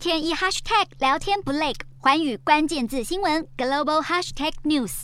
天一 hashtag 聊天不累，寰宇关键字新闻 global hashtag news。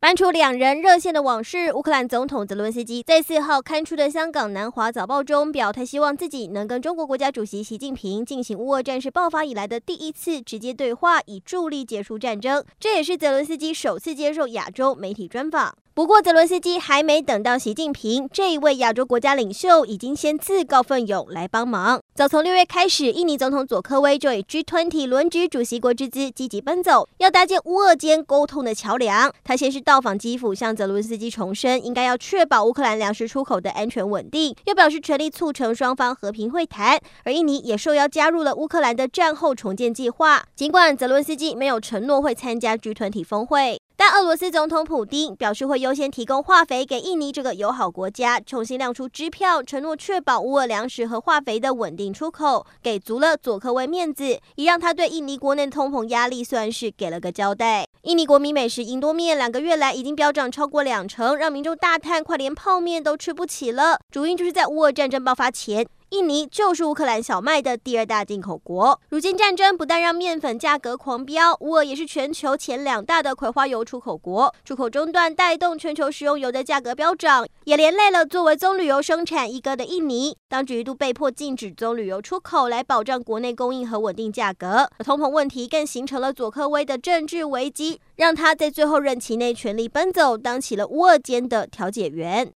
搬出两人热线的往事，乌克兰总统泽伦斯基在四号刊出的香港南华早报中表态，希望自己能跟中国国家主席习近平进行乌俄战事爆发以来的第一次直接对话，以助力结束战争。这也是泽伦斯基首次接受亚洲媒体专访。不过，泽伦斯基还没等到习近平这一位亚洲国家领袖，已经先自告奋勇来帮忙。早从六月开始，印尼总统佐科威就以 G20 轮值主席国之姿积极奔走，要搭建乌俄间沟通的桥梁。他先是到访基辅，向泽伦斯基重申应该要确保乌克兰粮食出口的安全稳定，又表示全力促成双方和平会谈。而印尼也受邀加入了乌克兰的战后重建计划，尽管泽伦斯基没有承诺会参加 G20 峰会。俄罗斯总统普丁表示会优先提供化肥给印尼这个友好国家，重新亮出支票，承诺确保乌俄粮食和化肥的稳定出口，给足了佐科威面子，也让他对印尼国内通膨压力算是给了个交代。印尼国民美食印多面两个月来已经飙涨超过两成，让民众大叹快连泡面都吃不起了。主因就是在乌俄战争爆发前。印尼就是乌克兰小麦的第二大进口国。如今战争不但让面粉价格狂飙，乌俄也是全球前两大的葵花油出口国。出口中断带动全球食用油的价格飙涨，也连累了作为棕榈油生产一哥的印尼。当局一度被迫禁止棕榈油出口，来保障国内供应和稳定价格。通膨问题更形成了佐科威的政治危机，让他在最后任期内全力奔走，当起了乌俄间的调解员。